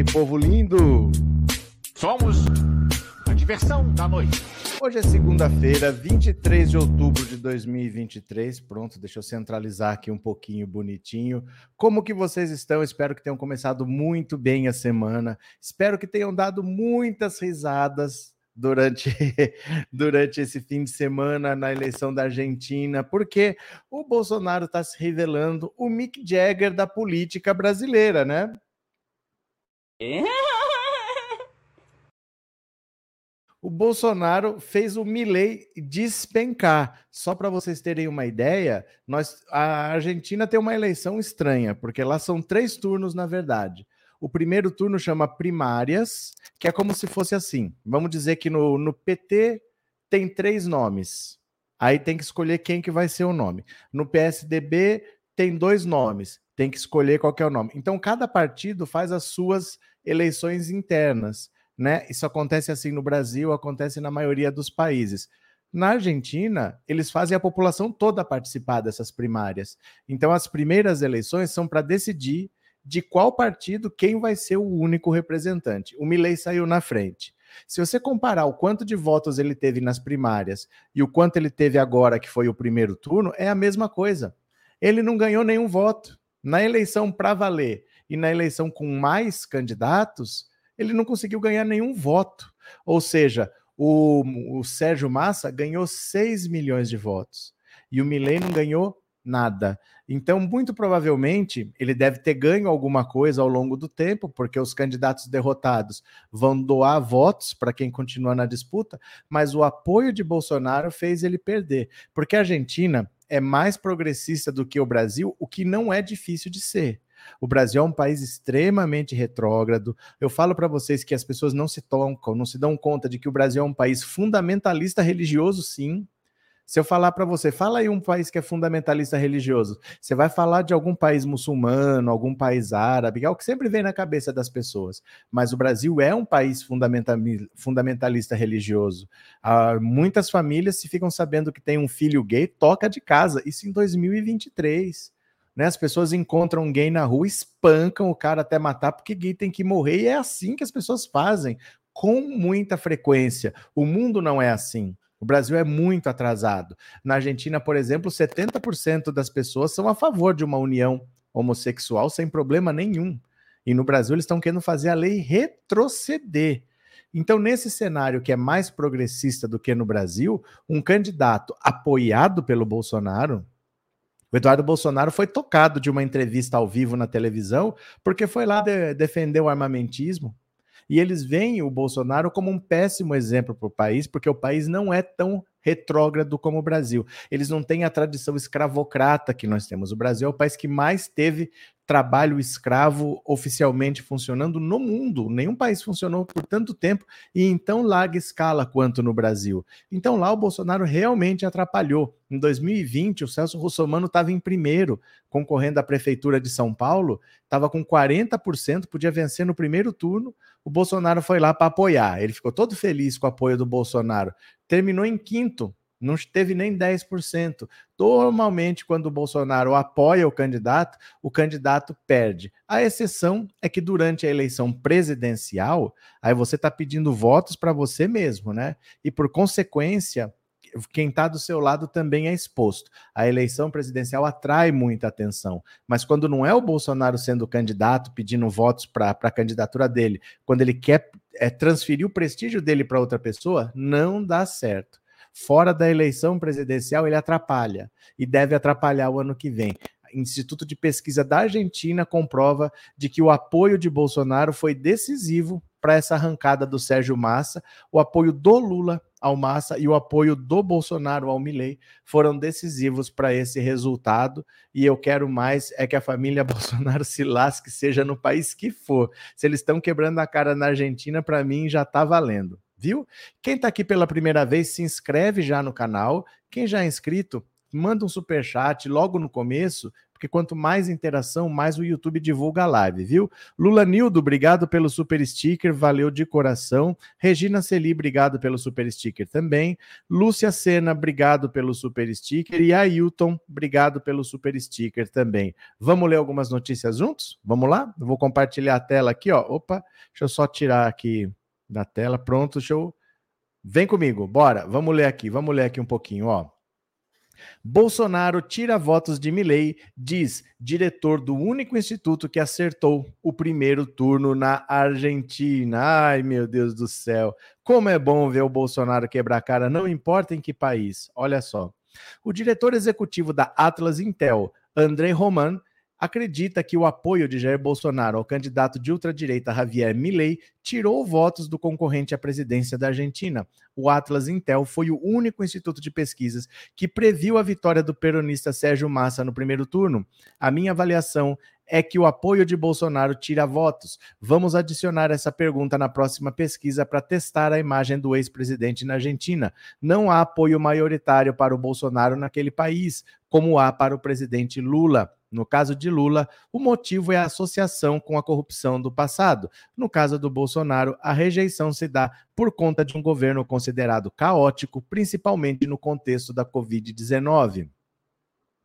aí, povo lindo? Somos a diversão da noite. Hoje é segunda-feira, 23 de outubro de 2023. Pronto, deixa eu centralizar aqui um pouquinho bonitinho. Como que vocês estão? Espero que tenham começado muito bem a semana. Espero que tenham dado muitas risadas durante, durante esse fim de semana na eleição da Argentina, porque o Bolsonaro está se revelando o Mick Jagger da política brasileira, né? O Bolsonaro fez o Milley despencar. Só para vocês terem uma ideia, nós, a Argentina tem uma eleição estranha, porque lá são três turnos, na verdade. O primeiro turno chama primárias, que é como se fosse assim. Vamos dizer que no, no PT tem três nomes. Aí tem que escolher quem que vai ser o nome. No PSDB tem dois nomes. Tem que escolher qual é o nome. Então cada partido faz as suas eleições internas, né? Isso acontece assim no Brasil, acontece na maioria dos países. Na Argentina, eles fazem a população toda participar dessas primárias. Então, as primeiras eleições são para decidir de qual partido quem vai ser o único representante. O Milley saiu na frente. Se você comparar o quanto de votos ele teve nas primárias e o quanto ele teve agora, que foi o primeiro turno, é a mesma coisa. Ele não ganhou nenhum voto. Na eleição para valer e na eleição com mais candidatos, ele não conseguiu ganhar nenhum voto. Ou seja, o, o Sérgio Massa ganhou 6 milhões de votos e o Milley não ganhou nada. Então, muito provavelmente, ele deve ter ganho alguma coisa ao longo do tempo, porque os candidatos derrotados vão doar votos para quem continua na disputa, mas o apoio de Bolsonaro fez ele perder, porque a Argentina é mais progressista do que o Brasil, o que não é difícil de ser. O Brasil é um país extremamente retrógrado. Eu falo para vocês que as pessoas não se tocam, não se dão conta de que o Brasil é um país fundamentalista religioso, sim. Se eu falar para você, fala aí um país que é fundamentalista religioso, você vai falar de algum país muçulmano, algum país árabe, é o que sempre vem na cabeça das pessoas. Mas o Brasil é um país fundamentalista religioso. Ah, muitas famílias, se ficam sabendo que tem um filho gay, toca de casa. Isso em 2023. Né? As pessoas encontram um gay na rua, espancam o cara até matar, porque gay tem que morrer, e é assim que as pessoas fazem, com muita frequência. O mundo não é assim. O Brasil é muito atrasado. Na Argentina, por exemplo, 70% das pessoas são a favor de uma união homossexual sem problema nenhum. E no Brasil eles estão querendo fazer a lei retroceder. Então, nesse cenário que é mais progressista do que no Brasil, um candidato apoiado pelo Bolsonaro, o Eduardo Bolsonaro foi tocado de uma entrevista ao vivo na televisão porque foi lá de, defender o armamentismo. E eles veem o Bolsonaro como um péssimo exemplo para o país, porque o país não é tão retrógrado como o Brasil. Eles não têm a tradição escravocrata que nós temos. O Brasil é o país que mais teve trabalho escravo oficialmente funcionando no mundo. Nenhum país funcionou por tanto tempo e em tão larga escala quanto no Brasil. Então lá o Bolsonaro realmente atrapalhou. Em 2020, o Celso Russomano estava em primeiro, concorrendo à prefeitura de São Paulo, estava com 40%, podia vencer no primeiro turno. O Bolsonaro foi lá para apoiar. Ele ficou todo feliz com o apoio do Bolsonaro. Terminou em quinto, não teve nem 10%. Normalmente, quando o Bolsonaro apoia o candidato, o candidato perde. A exceção é que durante a eleição presidencial, aí você está pedindo votos para você mesmo, né? E por consequência, quem está do seu lado também é exposto. A eleição presidencial atrai muita atenção, mas quando não é o Bolsonaro sendo candidato, pedindo votos para a candidatura dele, quando ele quer é, transferir o prestígio dele para outra pessoa, não dá certo fora da eleição presidencial, ele atrapalha e deve atrapalhar o ano que vem. Instituto de Pesquisa da Argentina comprova de que o apoio de Bolsonaro foi decisivo para essa arrancada do Sérgio Massa, o apoio do Lula ao Massa e o apoio do Bolsonaro ao Milei foram decisivos para esse resultado. E eu quero mais é que a família Bolsonaro se lasque, seja no país que for. Se eles estão quebrando a cara na Argentina, para mim já está valendo viu? Quem está aqui pela primeira vez, se inscreve já no canal. Quem já é inscrito, manda um super chat logo no começo, porque quanto mais interação, mais o YouTube divulga a live, viu? Lula Nildo, obrigado pelo super sticker, valeu de coração. Regina Celi, obrigado pelo super sticker também. Lúcia Sena, obrigado pelo super sticker. E Ailton, obrigado pelo super sticker também. Vamos ler algumas notícias juntos? Vamos lá? vou compartilhar a tela aqui, ó. Opa, deixa eu só tirar aqui da tela. Pronto, eu. Vem comigo, bora. Vamos ler aqui, vamos ler aqui um pouquinho, ó. Bolsonaro tira votos de Milley, diz diretor do único instituto que acertou o primeiro turno na Argentina. Ai, meu Deus do céu. Como é bom ver o Bolsonaro quebrar a cara, não importa em que país. Olha só. O diretor executivo da Atlas Intel, André Roman, acredita que o apoio de Jair Bolsonaro ao candidato de ultradireita Javier Milei tirou votos do concorrente à presidência da Argentina. O Atlas Intel foi o único instituto de pesquisas que previu a vitória do peronista Sérgio Massa no primeiro turno. A minha avaliação é que o apoio de Bolsonaro tira votos. Vamos adicionar essa pergunta na próxima pesquisa para testar a imagem do ex-presidente na Argentina. Não há apoio maioritário para o Bolsonaro naquele país, como há para o presidente Lula. No caso de Lula, o motivo é a associação com a corrupção do passado. No caso do Bolsonaro, a rejeição se dá por conta de um governo considerado caótico, principalmente no contexto da Covid-19.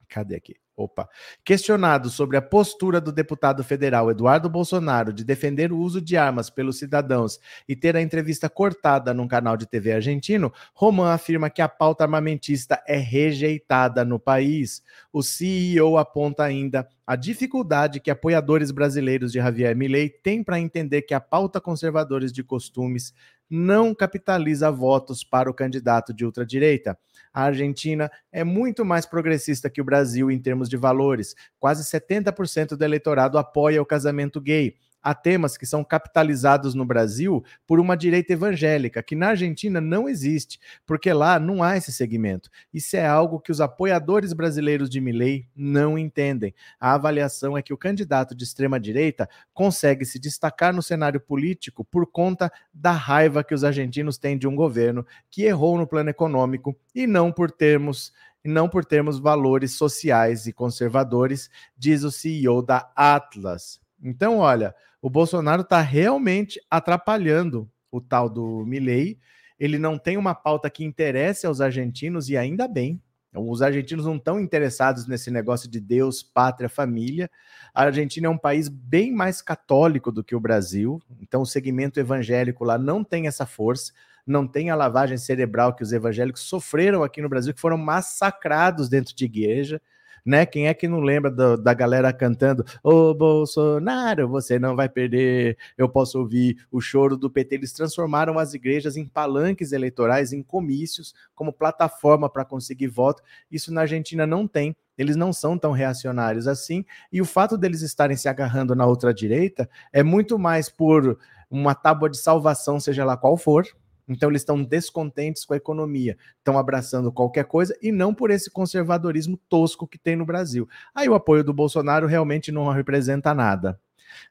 Cadê aqui? Opa. Questionado sobre a postura do deputado federal Eduardo Bolsonaro de defender o uso de armas pelos cidadãos e ter a entrevista cortada num canal de TV argentino, Roman afirma que a pauta armamentista é rejeitada no país. O CEO aponta ainda a dificuldade que apoiadores brasileiros de Javier Milei têm para entender que a pauta conservadores de costumes não capitaliza votos para o candidato de ultradireita. A Argentina é muito mais progressista que o Brasil em termos de valores. Quase 70% do eleitorado apoia o casamento gay há temas que são capitalizados no Brasil por uma direita evangélica, que na Argentina não existe, porque lá não há esse segmento. Isso é algo que os apoiadores brasileiros de Milley não entendem. A avaliação é que o candidato de extrema direita consegue se destacar no cenário político por conta da raiva que os argentinos têm de um governo que errou no plano econômico e não por termos não por termos valores sociais e conservadores, diz o CEO da Atlas. Então, olha, o Bolsonaro está realmente atrapalhando o tal do Milley. Ele não tem uma pauta que interesse aos argentinos e ainda bem. Os argentinos não estão interessados nesse negócio de Deus, pátria, família. A Argentina é um país bem mais católico do que o Brasil, então o segmento evangélico lá não tem essa força, não tem a lavagem cerebral que os evangélicos sofreram aqui no Brasil, que foram massacrados dentro de igreja né? Quem é que não lembra do, da galera cantando Ô Bolsonaro, você não vai perder, eu posso ouvir o choro do PT. Eles transformaram as igrejas em palanques eleitorais, em comícios, como plataforma para conseguir voto. Isso na Argentina não tem. Eles não são tão reacionários assim. E o fato deles estarem se agarrando na outra direita é muito mais por uma tábua de salvação, seja lá qual for, então eles estão descontentes com a economia, estão abraçando qualquer coisa e não por esse conservadorismo tosco que tem no Brasil. Aí o apoio do Bolsonaro realmente não representa nada.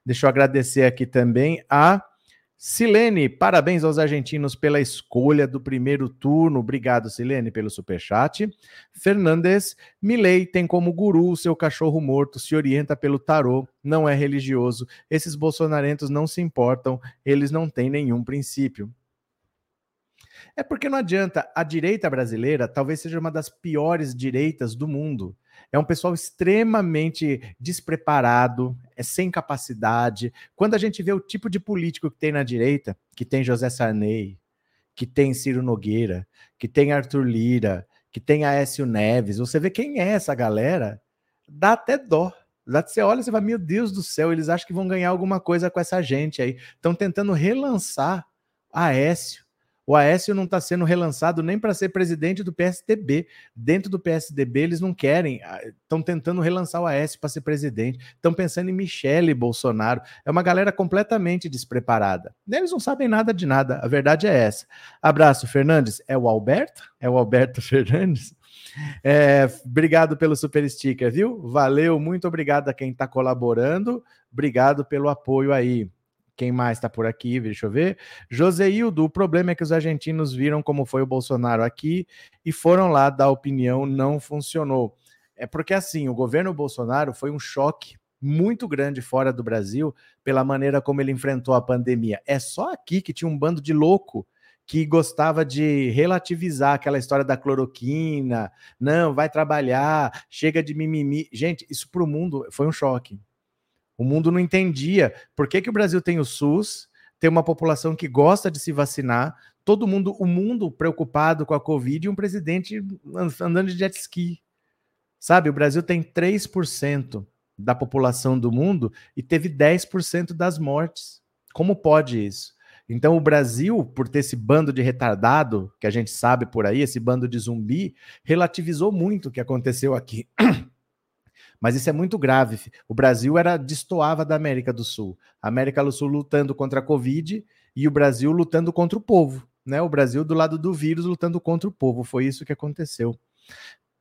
Deixa eu agradecer aqui também a Silene, parabéns aos argentinos pela escolha do primeiro turno. Obrigado, Silene, pelo superchat. Fernandes, Milei tem como guru o seu cachorro morto, se orienta pelo tarô, não é religioso. Esses bolsonarentos não se importam, eles não têm nenhum princípio. É porque não adianta. A direita brasileira talvez seja uma das piores direitas do mundo. É um pessoal extremamente despreparado, é sem capacidade. Quando a gente vê o tipo de político que tem na direita, que tem José Sarney, que tem Ciro Nogueira, que tem Arthur Lira, que tem Aécio Neves, você vê quem é essa galera, dá até dó. Você olha e você vai, meu Deus do céu, eles acham que vão ganhar alguma coisa com essa gente aí. Estão tentando relançar Aécio o Aécio não está sendo relançado nem para ser presidente do PSDB. Dentro do PSDB, eles não querem, estão tentando relançar o Aécio para ser presidente. Estão pensando em Michele Bolsonaro. É uma galera completamente despreparada. Eles não sabem nada de nada. A verdade é essa. Abraço, Fernandes. É o Alberto? É o Alberto Fernandes? É, obrigado pelo super sticker, viu? Valeu, muito obrigado a quem está colaborando. Obrigado pelo apoio aí. Quem mais está por aqui? Deixa eu ver. Joseildo, o problema é que os argentinos viram como foi o Bolsonaro aqui e foram lá dar opinião, não funcionou. É porque assim, o governo Bolsonaro foi um choque muito grande fora do Brasil pela maneira como ele enfrentou a pandemia. É só aqui que tinha um bando de louco que gostava de relativizar aquela história da cloroquina, não, vai trabalhar, chega de mimimi. Gente, isso para o mundo foi um choque. O mundo não entendia por que, que o Brasil tem o SUS, tem uma população que gosta de se vacinar, todo mundo, o mundo preocupado com a Covid e um presidente andando de jet ski. Sabe, o Brasil tem 3% da população do mundo e teve 10% das mortes. Como pode isso? Então, o Brasil, por ter esse bando de retardado, que a gente sabe por aí, esse bando de zumbi, relativizou muito o que aconteceu aqui. Mas isso é muito grave. O Brasil era destoava da América do Sul. A América do Sul lutando contra a Covid e o Brasil lutando contra o povo. Né? O Brasil do lado do vírus lutando contra o povo. Foi isso que aconteceu.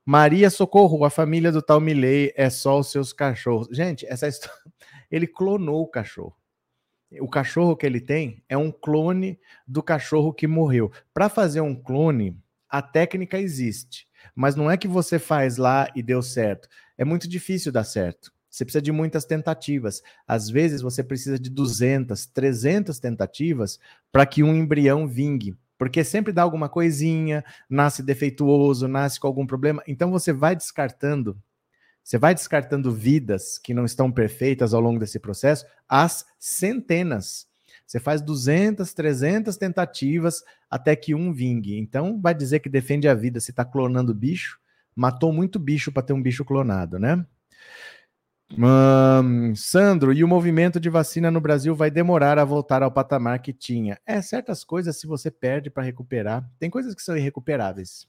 Maria Socorro, a família do tal Milley é só os seus cachorros. Gente, essa história. Ele clonou o cachorro. O cachorro que ele tem é um clone do cachorro que morreu. Para fazer um clone, a técnica existe, mas não é que você faz lá e deu certo. É muito difícil dar certo. Você precisa de muitas tentativas. Às vezes você precisa de 200, 300 tentativas para que um embrião vingue porque sempre dá alguma coisinha, nasce defeituoso, nasce com algum problema. Então você vai descartando, você vai descartando vidas que não estão perfeitas ao longo desse processo, às centenas. Você faz 200, 300 tentativas até que um vingue. Então vai dizer que defende a vida se está clonando bicho? Matou muito bicho para ter um bicho clonado, né? Sandro, e o movimento de vacina no Brasil vai demorar a voltar ao patamar que tinha. É, certas coisas, se você perde para recuperar, tem coisas que são irrecuperáveis.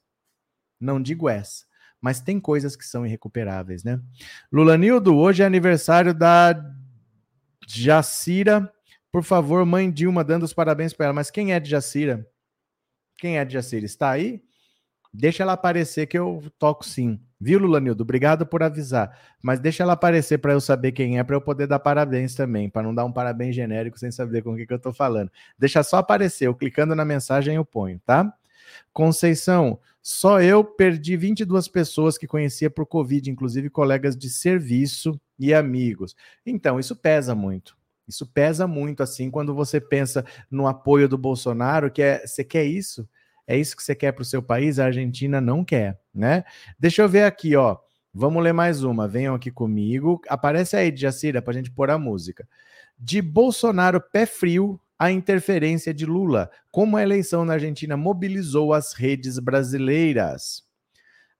Não digo essa, mas tem coisas que são irrecuperáveis, né? Lula Nildo, hoje é aniversário da Jacira. Por favor, mãe Dilma, dando os parabéns para ela. Mas quem é de Jacira? Quem é de Jacira? Está aí? Deixa ela aparecer que eu toco sim. Viu, Lulanildo? Obrigado por avisar. Mas deixa ela aparecer para eu saber quem é, para eu poder dar parabéns também, para não dar um parabéns genérico sem saber com o que, que eu estou falando. Deixa só aparecer, eu clicando na mensagem eu ponho, tá? Conceição, só eu perdi 22 pessoas que conhecia por Covid, inclusive colegas de serviço e amigos. Então, isso pesa muito. Isso pesa muito, assim, quando você pensa no apoio do Bolsonaro, que é, você quer isso? É isso que você quer para o seu país? A Argentina não quer, né? Deixa eu ver aqui, ó. Vamos ler mais uma. Venham aqui comigo. Aparece aí, Jacira, para a gente pôr a música. De Bolsonaro pé frio a interferência de Lula. Como a eleição na Argentina mobilizou as redes brasileiras.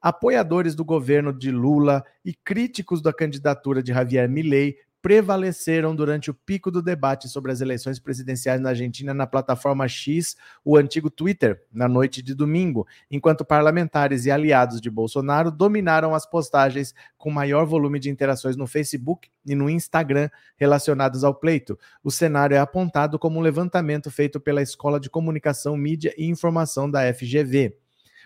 Apoiadores do governo de Lula e críticos da candidatura de Javier Milei prevaleceram durante o pico do debate sobre as eleições presidenciais na Argentina na plataforma X, o antigo Twitter, na noite de domingo, enquanto parlamentares e aliados de Bolsonaro dominaram as postagens com maior volume de interações no Facebook e no Instagram relacionadas ao pleito. O cenário é apontado como um levantamento feito pela Escola de Comunicação, Mídia e Informação da FGV.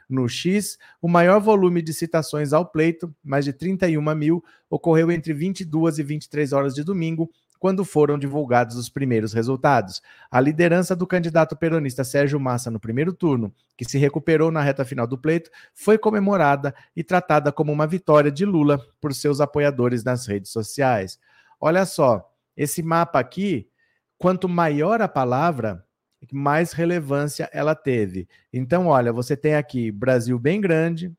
No X, o maior volume de citações ao pleito, mais de 31 mil, ocorreu entre 22 e 23 horas de domingo, quando foram divulgados os primeiros resultados. A liderança do candidato peronista Sérgio Massa no primeiro turno, que se recuperou na reta final do pleito, foi comemorada e tratada como uma vitória de Lula por seus apoiadores nas redes sociais. Olha só, esse mapa aqui, quanto maior a palavra, mais relevância ela teve. Então, olha, você tem aqui Brasil bem grande,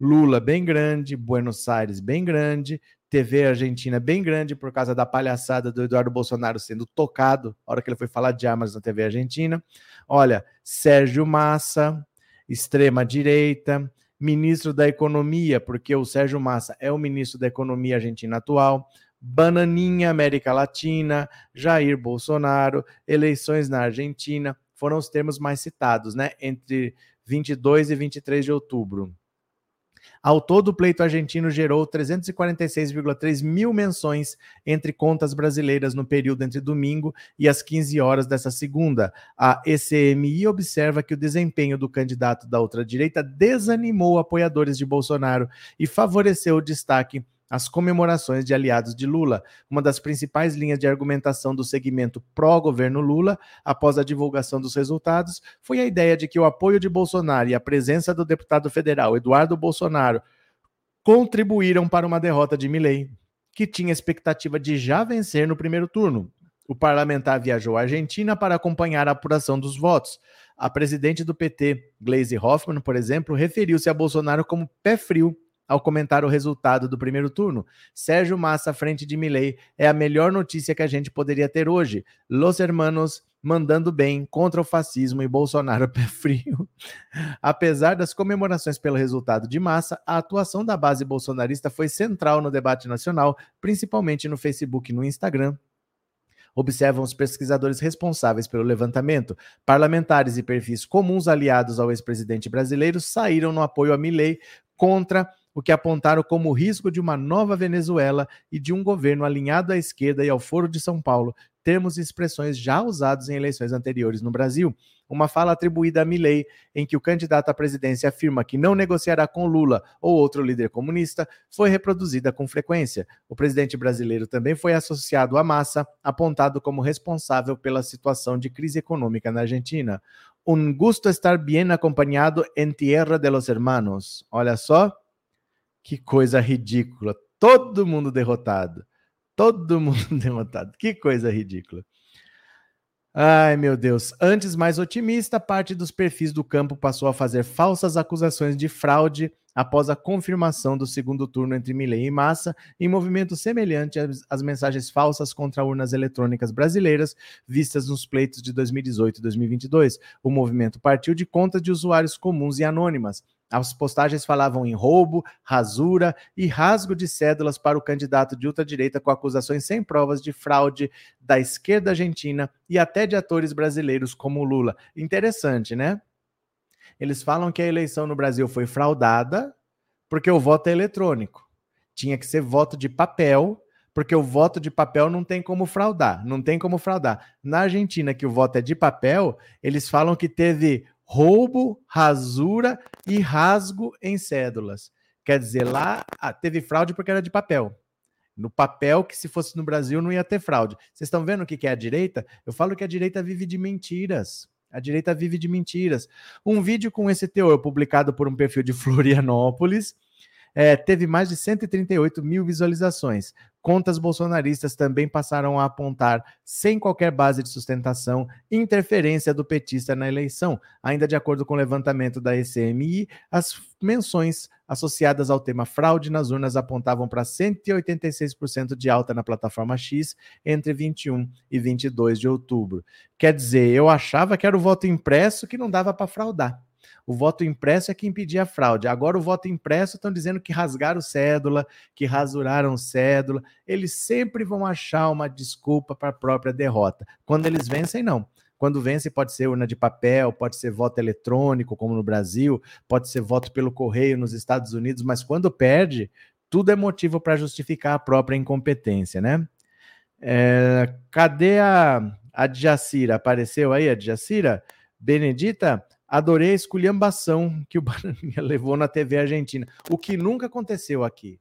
Lula bem grande, Buenos Aires bem grande, TV Argentina bem grande por causa da palhaçada do Eduardo Bolsonaro sendo tocado, a hora que ele foi falar de armas na TV Argentina. Olha, Sérgio Massa, extrema direita, ministro da Economia, porque o Sérgio Massa é o ministro da Economia argentina atual. Bananinha América Latina, Jair Bolsonaro, eleições na Argentina, foram os termos mais citados, né? Entre 22 e 23 de outubro. Ao todo, o pleito argentino gerou 346,3 mil menções entre contas brasileiras no período entre domingo e as 15 horas dessa segunda. A ECMI observa que o desempenho do candidato da outra direita desanimou apoiadores de Bolsonaro e favoreceu o destaque as comemorações de aliados de Lula, uma das principais linhas de argumentação do segmento pró-governo Lula, após a divulgação dos resultados, foi a ideia de que o apoio de Bolsonaro e a presença do deputado federal Eduardo Bolsonaro contribuíram para uma derrota de Milley, que tinha expectativa de já vencer no primeiro turno. O parlamentar viajou à Argentina para acompanhar a apuração dos votos. A presidente do PT, Gleisi Hoffmann, por exemplo, referiu-se a Bolsonaro como pé frio ao comentar o resultado do primeiro turno. Sérgio Massa à frente de Milley é a melhor notícia que a gente poderia ter hoje. Los hermanos mandando bem contra o fascismo e Bolsonaro pé frio. Apesar das comemorações pelo resultado de Massa, a atuação da base bolsonarista foi central no debate nacional, principalmente no Facebook e no Instagram, observam os pesquisadores responsáveis pelo levantamento. Parlamentares e perfis comuns aliados ao ex-presidente brasileiro saíram no apoio a Milley contra o que apontaram como risco de uma nova Venezuela e de um governo alinhado à esquerda e ao Foro de São Paulo, termos e expressões já usados em eleições anteriores no Brasil. Uma fala atribuída a Milley, em que o candidato à presidência afirma que não negociará com Lula ou outro líder comunista, foi reproduzida com frequência. O presidente brasileiro também foi associado à massa, apontado como responsável pela situação de crise econômica na Argentina. Um gusto estar bem acompanhado em tierra de los hermanos. Olha só, que coisa ridícula. Todo mundo derrotado. Todo mundo derrotado. Que coisa ridícula. Ai, meu Deus. Antes mais otimista, parte dos perfis do campo passou a fazer falsas acusações de fraude após a confirmação do segundo turno entre Milley e Massa, em movimento semelhante às mensagens falsas contra urnas eletrônicas brasileiras vistas nos pleitos de 2018 e 2022. O movimento partiu de contas de usuários comuns e anônimas, as postagens falavam em roubo, rasura e rasgo de cédulas para o candidato de ultradireita com acusações sem provas de fraude da esquerda argentina e até de atores brasileiros como Lula. Interessante, né? Eles falam que a eleição no Brasil foi fraudada porque o voto é eletrônico. Tinha que ser voto de papel, porque o voto de papel não tem como fraudar, não tem como fraudar. Na Argentina, que o voto é de papel, eles falam que teve roubo, rasura e rasgo em cédulas. Quer dizer, lá ah, teve fraude porque era de papel. No papel, que se fosse no Brasil não ia ter fraude. Vocês estão vendo o que é a direita? Eu falo que a direita vive de mentiras. A direita vive de mentiras. Um vídeo com esse teor, publicado por um perfil de Florianópolis, é, teve mais de 138 mil visualizações. Contas bolsonaristas também passaram a apontar, sem qualquer base de sustentação, interferência do petista na eleição. Ainda de acordo com o levantamento da ECMI, as menções associadas ao tema fraude nas urnas apontavam para 186% de alta na plataforma X entre 21 e 22 de outubro. Quer dizer, eu achava que era o voto impresso que não dava para fraudar. O voto impresso é que impedia a fraude. Agora o voto impresso estão dizendo que rasgaram cédula, que rasuraram cédula. Eles sempre vão achar uma desculpa para a própria derrota. Quando eles vencem, não. Quando vence, pode ser urna de papel, pode ser voto eletrônico, como no Brasil, pode ser voto pelo correio nos Estados Unidos, mas quando perde, tudo é motivo para justificar a própria incompetência, né? É, cadê a, a Djacira? Apareceu aí a Djacira? Benedita, Adorei a esculhambação que o Bananinha levou na TV argentina. O que nunca aconteceu aqui.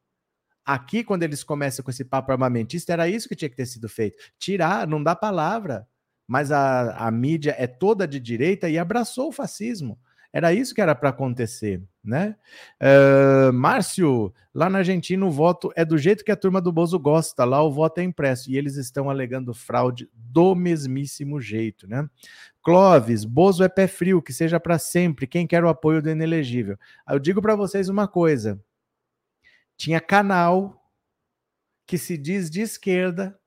Aqui, quando eles começam com esse papo armamentista, era isso que tinha que ter sido feito. Tirar, não dá palavra. Mas a, a mídia é toda de direita e abraçou o fascismo. Era isso que era para acontecer, né? Uh, Márcio, lá na Argentina o voto é do jeito que a turma do Bozo gosta, lá o voto é impresso e eles estão alegando fraude do mesmíssimo jeito, né? Clóvis, Bozo é pé frio, que seja para sempre. Quem quer o apoio do inelegível? Eu digo para vocês uma coisa: tinha canal que se diz de esquerda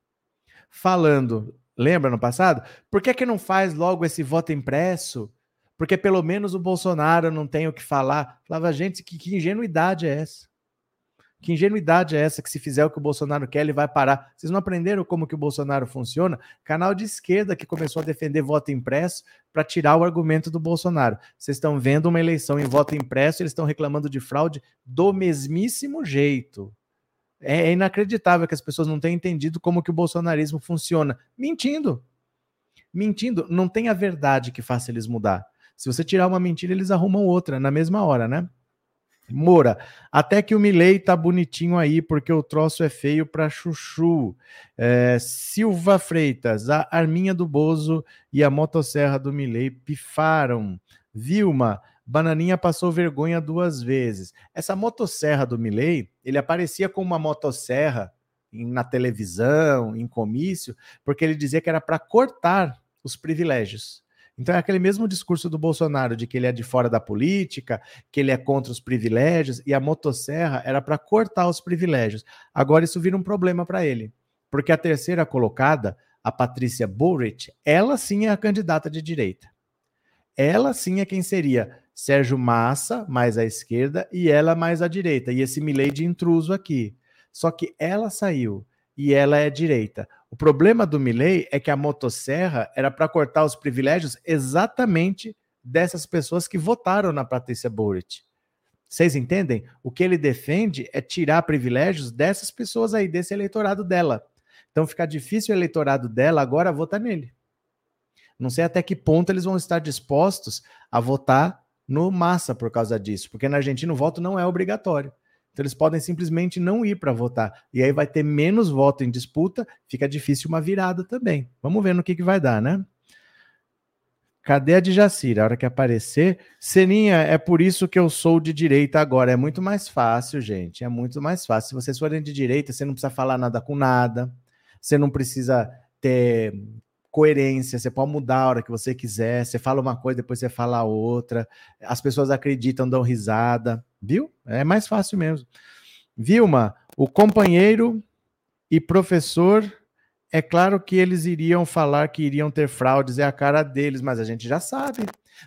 falando, lembra no passado? Por que, que não faz logo esse voto impresso? Porque pelo menos o Bolsonaro não tem o que falar. Falava, gente, que, que ingenuidade é essa? Que ingenuidade é essa que se fizer o que o Bolsonaro quer, ele vai parar? Vocês não aprenderam como que o Bolsonaro funciona? Canal de esquerda que começou a defender voto impresso para tirar o argumento do Bolsonaro. Vocês estão vendo uma eleição em voto impresso, eles estão reclamando de fraude do mesmíssimo jeito. É, é inacreditável que as pessoas não tenham entendido como que o bolsonarismo funciona. Mentindo. Mentindo. Não tem a verdade que faça eles mudar. Se você tirar uma mentira, eles arrumam outra na mesma hora, né? Moura, até que o Milley tá bonitinho aí, porque o troço é feio para chuchu. É, Silva Freitas, a arminha do Bozo e a motosserra do Milley pifaram. Vilma, Bananinha passou vergonha duas vezes. Essa motosserra do Milley, ele aparecia como uma motosserra na televisão, em comício, porque ele dizia que era para cortar os privilégios. Então é aquele mesmo discurso do Bolsonaro de que ele é de fora da política, que ele é contra os privilégios, e a motosserra era para cortar os privilégios. Agora isso vira um problema para ele, porque a terceira colocada, a Patrícia Bullrich, ela sim é a candidata de direita. Ela sim é quem seria Sérgio Massa, mais à esquerda, e ela mais à direita. E esse Milley de intruso aqui. Só que ela saiu e ela é direita. O problema do Milley é que a motosserra era para cortar os privilégios exatamente dessas pessoas que votaram na Patrícia Bullrich. Vocês entendem? O que ele defende é tirar privilégios dessas pessoas aí, desse eleitorado dela. Então fica difícil o eleitorado dela agora votar nele. Não sei até que ponto eles vão estar dispostos a votar no massa por causa disso, porque na Argentina o voto não é obrigatório. Então eles podem simplesmente não ir para votar. E aí vai ter menos voto em disputa, fica difícil uma virada também. Vamos ver no que, que vai dar, né? Cadê a de Jacira? A hora que aparecer. Seninha, é por isso que eu sou de direita agora. É muito mais fácil, gente. É muito mais fácil. Se vocês forem de direita, você não precisa falar nada com nada. Você não precisa ter coerência, você pode mudar a hora que você quiser, você fala uma coisa, depois você fala outra, as pessoas acreditam, dão risada, viu? É mais fácil mesmo. Vilma, o companheiro e professor, é claro que eles iriam falar que iriam ter fraudes, é a cara deles, mas a gente já sabe.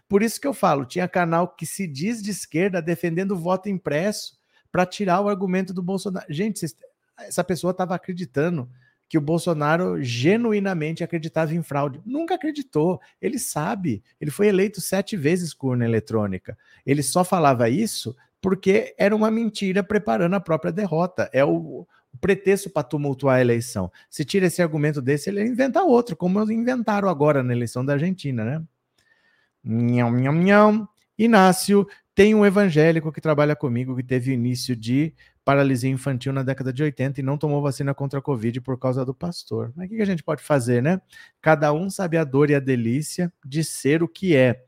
Por isso que eu falo, tinha canal que se diz de esquerda defendendo o voto impresso para tirar o argumento do Bolsonaro. Gente, essa pessoa estava acreditando que o Bolsonaro genuinamente acreditava em fraude. Nunca acreditou. Ele sabe. Ele foi eleito sete vezes com urna eletrônica. Ele só falava isso porque era uma mentira preparando a própria derrota. É o, pretexto para tumultuar a eleição. Se tira esse argumento desse, ele inventa outro, como inventaram agora na eleição da Argentina, né? Nham, nham, nham. Inácio, tem um evangélico que trabalha comigo que teve início de paralisia infantil na década de 80 e não tomou vacina contra a Covid por causa do pastor. Mas o que a gente pode fazer, né? Cada um sabe a dor e a delícia de ser o que é.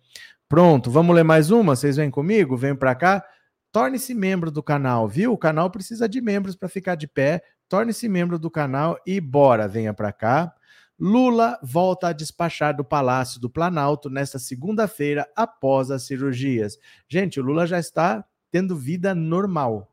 Pronto, vamos ler mais uma? Vocês vêm comigo? Vem para cá. Torne-se membro do canal, viu? O canal precisa de membros para ficar de pé. Torne-se membro do canal e bora, venha para cá. Lula volta a despachar do Palácio do Planalto nesta segunda-feira após as cirurgias. Gente, o Lula já está tendo vida normal.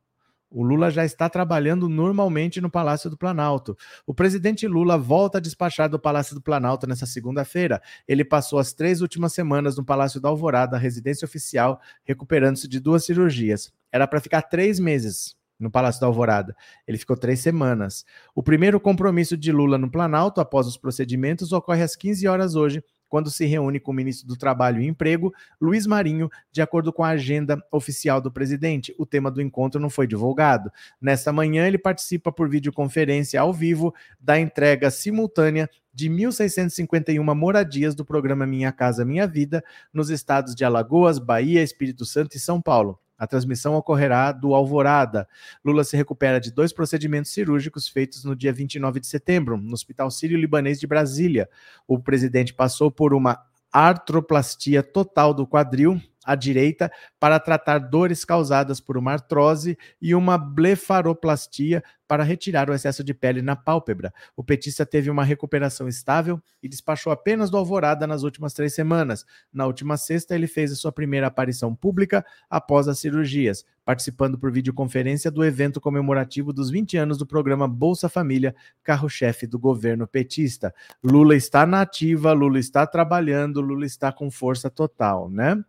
O Lula já está trabalhando normalmente no Palácio do Planalto. O presidente Lula volta a despachar do Palácio do Planalto nessa segunda-feira. Ele passou as três últimas semanas no Palácio da Alvorada, residência oficial, recuperando-se de duas cirurgias. Era para ficar três meses no Palácio da Alvorada. Ele ficou três semanas. O primeiro compromisso de Lula no Planalto, após os procedimentos, ocorre às 15 horas hoje, quando se reúne com o ministro do Trabalho e Emprego, Luiz Marinho, de acordo com a agenda oficial do presidente. O tema do encontro não foi divulgado. Nesta manhã, ele participa por videoconferência ao vivo da entrega simultânea de 1.651 moradias do programa Minha Casa Minha Vida nos estados de Alagoas, Bahia, Espírito Santo e São Paulo. A transmissão ocorrerá do Alvorada. Lula se recupera de dois procedimentos cirúrgicos feitos no dia 29 de setembro, no Hospital Sírio-Libanês de Brasília. O presidente passou por uma artroplastia total do quadril à direita para tratar dores causadas por uma artrose e uma blefaroplastia para retirar o excesso de pele na pálpebra. O petista teve uma recuperação estável e despachou apenas do Alvorada nas últimas três semanas. Na última sexta, ele fez a sua primeira aparição pública após as cirurgias, participando por videoconferência do evento comemorativo dos 20 anos do programa Bolsa Família, carro-chefe do governo petista. Lula está na ativa, Lula está trabalhando, Lula está com força total, né?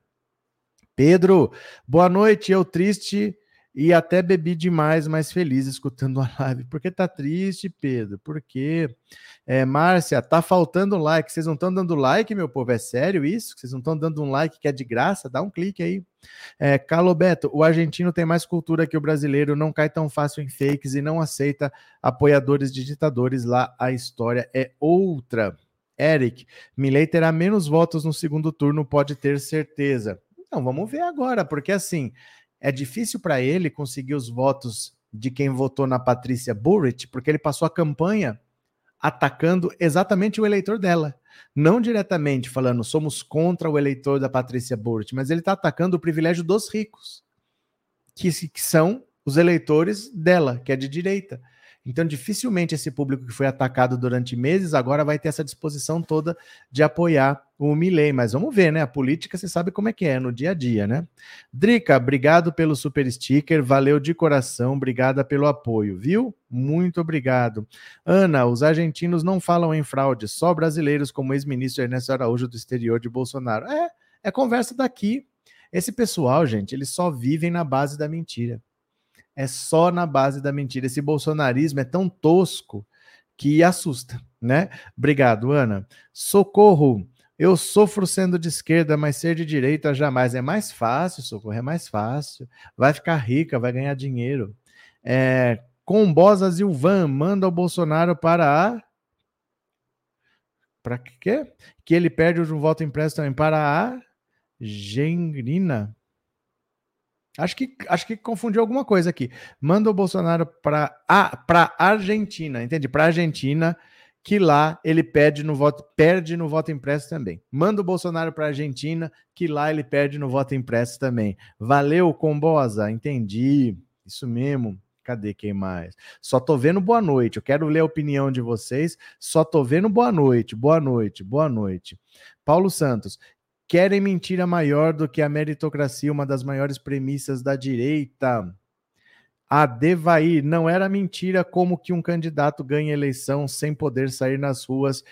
Pedro, boa noite. Eu triste e até bebi demais, mas feliz escutando a live. Por que tá triste, Pedro? Por quê? É, Márcia, tá faltando like. Vocês não estão dando like, meu povo? É sério isso? Vocês não estão dando um like que é de graça? Dá um clique aí. É, Calobeto, o argentino tem mais cultura que o brasileiro, não cai tão fácil em fakes e não aceita apoiadores de ditadores. Lá a história é outra. Eric, Milley terá menos votos no segundo turno, pode ter certeza. Então, vamos ver agora, porque assim, é difícil para ele conseguir os votos de quem votou na Patrícia Burrich, porque ele passou a campanha atacando exatamente o eleitor dela. Não diretamente falando somos contra o eleitor da Patrícia Burt, mas ele está atacando o privilégio dos ricos, que, que são os eleitores dela, que é de direita. Então, dificilmente esse público que foi atacado durante meses agora vai ter essa disposição toda de apoiar o Milley. Mas vamos ver, né? A política você sabe como é que é no dia a dia, né? Drica, obrigado pelo super sticker, valeu de coração, obrigada pelo apoio, viu? Muito obrigado. Ana, os argentinos não falam em fraude, só brasileiros como ex-ministro Ernesto Araújo do exterior de Bolsonaro. É, é conversa daqui. Esse pessoal, gente, eles só vivem na base da mentira é só na base da mentira. Esse bolsonarismo é tão tosco que assusta, né? Obrigado, Ana. Socorro. Eu sofro sendo de esquerda, mas ser de direita jamais. É mais fácil, socorro, é mais fácil. Vai ficar rica, vai ganhar dinheiro. É, Combosa Zilvan manda o Bolsonaro para a. Para quê? Que ele perde o voto impresso também para a Gengrina. Acho que, acho que confundiu alguma coisa aqui. Manda o Bolsonaro para a Argentina, entende? Para Argentina, que lá ele perde no voto, perde no voto impresso também. Manda o Bolsonaro para Argentina, que lá ele perde no voto impresso também. Valeu, Combosa, entendi. Isso mesmo. Cadê quem mais? Só tô vendo boa noite. Eu quero ler a opinião de vocês. Só tô vendo boa noite, boa noite, boa noite. Paulo Santos, Querem mentira maior do que a meritocracia, uma das maiores premissas da direita. A Devair não era mentira como que um candidato ganha eleição sem poder sair nas ruas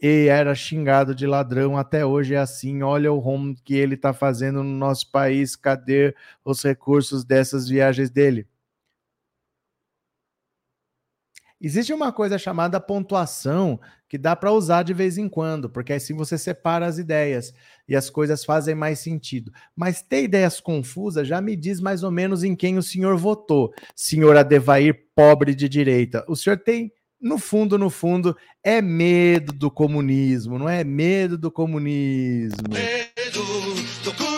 e era xingado de ladrão. Até hoje é assim. Olha o home que ele está fazendo no nosso país. Cadê os recursos dessas viagens dele? Existe uma coisa chamada pontuação que dá para usar de vez em quando, porque assim você separa as ideias e as coisas fazem mais sentido. Mas ter ideias confusas já me diz mais ou menos em quem o senhor votou, senhor Adevair, pobre de direita. O senhor tem, no fundo, no fundo, é medo do comunismo, não é medo do comunismo. Medo do comunismo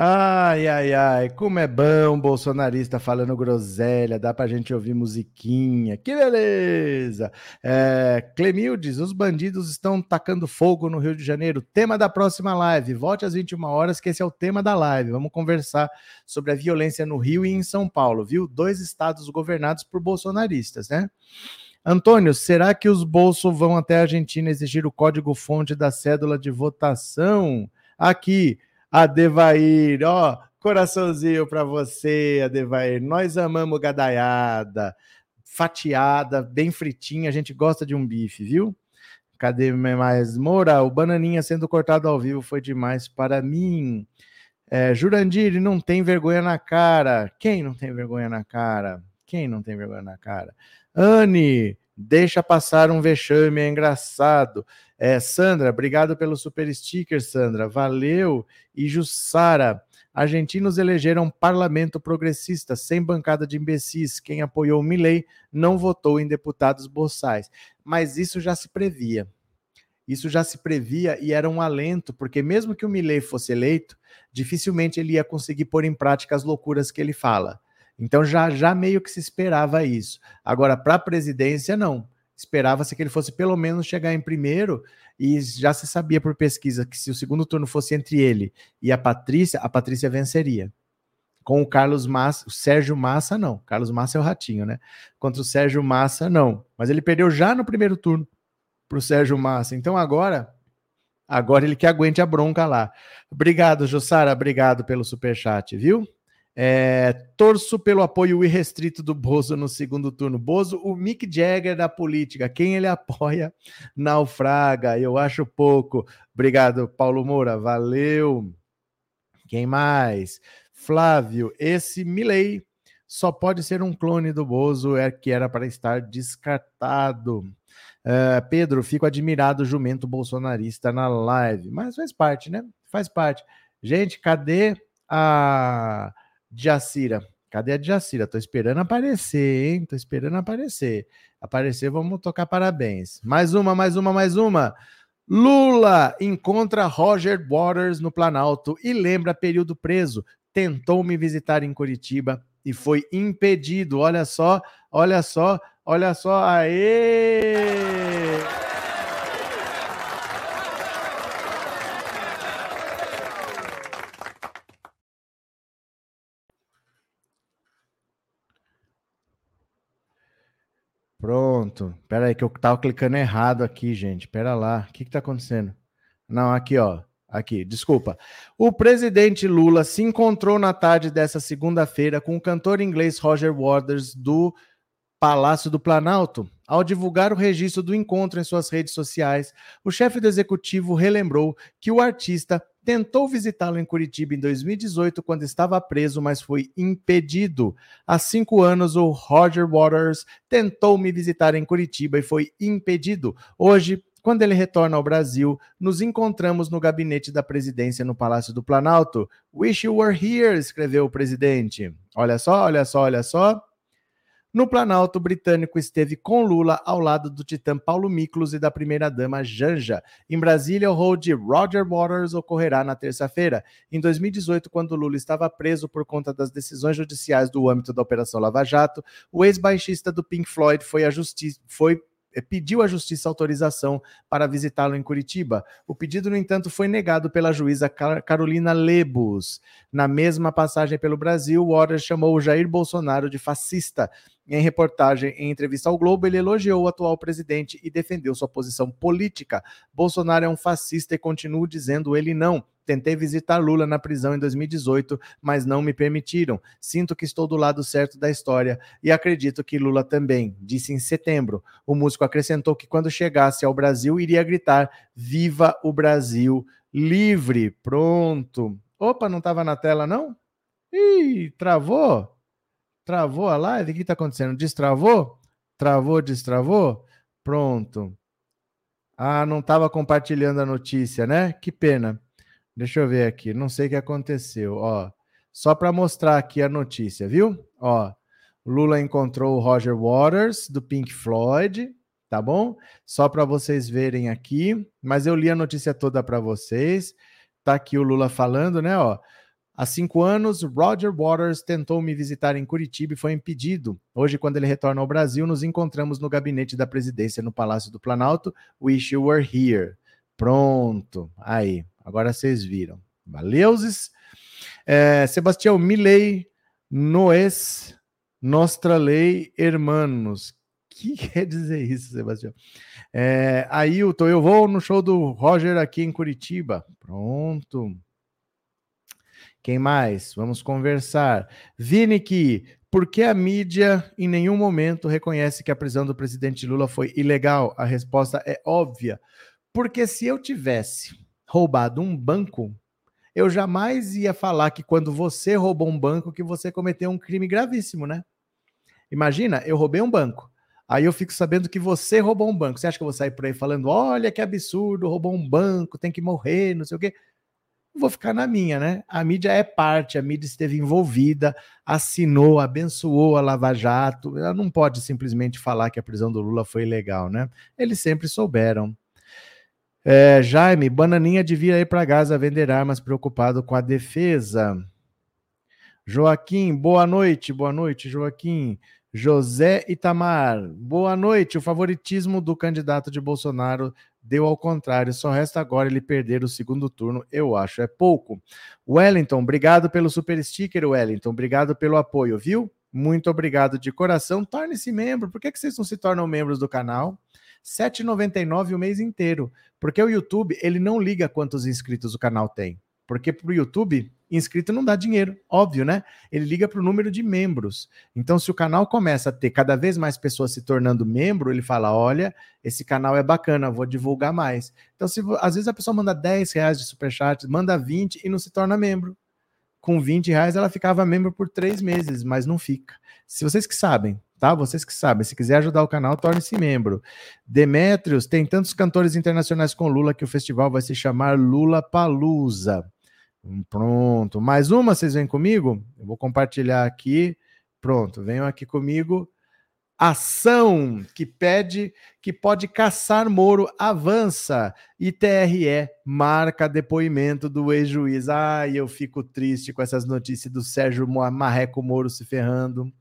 Ai, ai, ai, como é bom bolsonarista falando groselha, dá pra gente ouvir musiquinha, que beleza! É, Clemildes, os bandidos estão tacando fogo no Rio de Janeiro, tema da próxima live, volte às 21 horas, que esse é o tema da live, vamos conversar sobre a violência no Rio e em São Paulo, viu? Dois estados governados por bolsonaristas, né? Antônio, será que os bolsos vão até a Argentina exigir o código-fonte da cédula de votação? Aqui, Adevair, ó, coraçãozinho para você, Adevair. Nós amamos gadaiada, fatiada, bem fritinha. A gente gosta de um bife, viu? Cadê mais? Moura, o bananinha sendo cortado ao vivo foi demais para mim. É, Jurandir, não tem vergonha na cara. Quem não tem vergonha na cara? Quem não tem vergonha na cara? Anne, deixa passar um vexame, é engraçado. É, Sandra, obrigado pelo super sticker, Sandra. Valeu. E Jussara, argentinos elegeram parlamento progressista sem bancada de imbecis. Quem apoiou Milley não votou em deputados boçais. Mas isso já se previa. Isso já se previa e era um alento, porque mesmo que o Milley fosse eleito, dificilmente ele ia conseguir pôr em prática as loucuras que ele fala. Então já já meio que se esperava isso. Agora para a presidência não esperava-se que ele fosse pelo menos chegar em primeiro e já se sabia por pesquisa que se o segundo turno fosse entre ele e a Patrícia, a Patrícia venceria. Com o Carlos Massa, o Sérgio Massa não. Carlos Massa é o ratinho, né? Contra o Sérgio Massa não. Mas ele perdeu já no primeiro turno para o Sérgio Massa. Então agora, agora ele que aguente a bronca lá. Obrigado, Jussara. Obrigado pelo super chat, viu? É, torço pelo apoio irrestrito do Bozo no segundo turno. Bozo, o Mick Jagger da política. Quem ele apoia, naufraga. Eu acho pouco. Obrigado, Paulo Moura. Valeu. Quem mais? Flávio, esse Milley só pode ser um clone do Bozo, é que era para estar descartado. Uh, Pedro, fico admirado, jumento bolsonarista na live. Mas faz parte, né? Faz parte. Gente, cadê a Jacira? Cadê a Jacira? Tô esperando aparecer, hein? Tô esperando aparecer. Aparecer, vamos tocar parabéns. Mais uma, mais uma, mais uma. Lula encontra Roger Waters no Planalto e lembra período preso. Tentou me visitar em Curitiba e foi impedido. Olha só, olha só, olha só. Aê! Pronto. Pera aí que eu tava clicando errado aqui, gente. Pera lá. O que que tá acontecendo? Não, aqui, ó. Aqui, desculpa. O presidente Lula se encontrou na tarde dessa segunda-feira com o cantor inglês Roger Waters do Palácio do Planalto. Ao divulgar o registro do encontro em suas redes sociais, o chefe do executivo relembrou que o artista tentou visitá-lo em Curitiba em 2018, quando estava preso, mas foi impedido. Há cinco anos, o Roger Waters tentou me visitar em Curitiba e foi impedido. Hoje, quando ele retorna ao Brasil, nos encontramos no gabinete da presidência no Palácio do Planalto. Wish you were here, escreveu o presidente. Olha só, olha só, olha só. No Planalto, britânico esteve com Lula ao lado do titã Paulo Miklos e da primeira-dama Janja. Em Brasília, o rol de Roger Waters ocorrerá na terça-feira. Em 2018, quando Lula estava preso por conta das decisões judiciais do âmbito da Operação Lava Jato, o ex-baixista do Pink Floyd foi, a justiça, foi pediu à justiça autorização para visitá-lo em Curitiba. O pedido, no entanto, foi negado pela juíza Carolina Lebus. Na mesma passagem pelo Brasil, Waters chamou Jair Bolsonaro de fascista. Em reportagem em entrevista ao Globo, ele elogiou o atual presidente e defendeu sua posição política. Bolsonaro é um fascista e continua dizendo ele não. Tentei visitar Lula na prisão em 2018, mas não me permitiram. Sinto que estou do lado certo da história e acredito que Lula também, disse em setembro. O músico acrescentou que quando chegasse ao Brasil iria gritar: Viva o Brasil livre! Pronto. Opa, não estava na tela, não? Ih, travou? Travou a live? O que está acontecendo? Destravou? Travou, destravou? Pronto. Ah, não estava compartilhando a notícia, né? Que pena. Deixa eu ver aqui, não sei o que aconteceu, ó. Só para mostrar aqui a notícia, viu? Ó, Lula encontrou o Roger Waters do Pink Floyd, tá bom? Só para vocês verem aqui, mas eu li a notícia toda para vocês. Tá aqui o Lula falando, né, ó. Há cinco anos, Roger Waters tentou me visitar em Curitiba e foi impedido. Hoje, quando ele retorna ao Brasil, nos encontramos no gabinete da presidência no Palácio do Planalto. Wish you were here. Pronto. Aí, Agora vocês viram. Valeuses. É, Sebastião Milei, Noes, Nostra Lei, Hermanos. que quer dizer isso, Sebastião? É, Ailton, eu vou no show do Roger aqui em Curitiba. Pronto. Quem mais? Vamos conversar. Vini que por que a mídia em nenhum momento reconhece que a prisão do presidente Lula foi ilegal? A resposta é óbvia. Porque se eu tivesse roubado um banco, eu jamais ia falar que quando você roubou um banco, que você cometeu um crime gravíssimo, né? Imagina, eu roubei um banco. Aí eu fico sabendo que você roubou um banco. Você acha que eu vou sair por aí falando, olha que absurdo, roubou um banco, tem que morrer, não sei o quê? vou ficar na minha, né? A mídia é parte, a mídia esteve envolvida, assinou, abençoou a Lava Jato. Ela não pode simplesmente falar que a prisão do Lula foi ilegal, né? Eles sempre souberam. É, Jaime, Bananinha devia ir para Gaza vender armas, preocupado com a defesa. Joaquim, boa noite, boa noite, Joaquim. José Itamar, boa noite. O favoritismo do candidato de Bolsonaro deu ao contrário, só resta agora ele perder o segundo turno, eu acho, é pouco. Wellington, obrigado pelo super sticker, Wellington, obrigado pelo apoio, viu? Muito obrigado de coração. Torne-se membro. Por que, que vocês não se tornam membros do canal? 7,99 o mês inteiro. Porque o YouTube, ele não liga quantos inscritos o canal tem. Porque para o YouTube, inscrito não dá dinheiro, óbvio, né? Ele liga para o número de membros. Então, se o canal começa a ter cada vez mais pessoas se tornando membro, ele fala: olha, esse canal é bacana, vou divulgar mais. Então, se, às vezes a pessoa manda 10 reais de superchat, manda 20 e não se torna membro. Com 20 reais ela ficava membro por três meses, mas não fica. Se vocês que sabem, tá? Vocês que sabem, se quiser ajudar o canal, torne-se membro. Demetrios, tem tantos cantores internacionais com Lula que o festival vai se chamar Lula Palusa. Pronto. Mais uma, vocês vêm comigo? Eu vou compartilhar aqui. Pronto, venham aqui comigo. Ação que pede que pode caçar Moro avança e TRE marca depoimento do ex-juiz. Ai, eu fico triste com essas notícias do Sérgio Marreco Moro se ferrando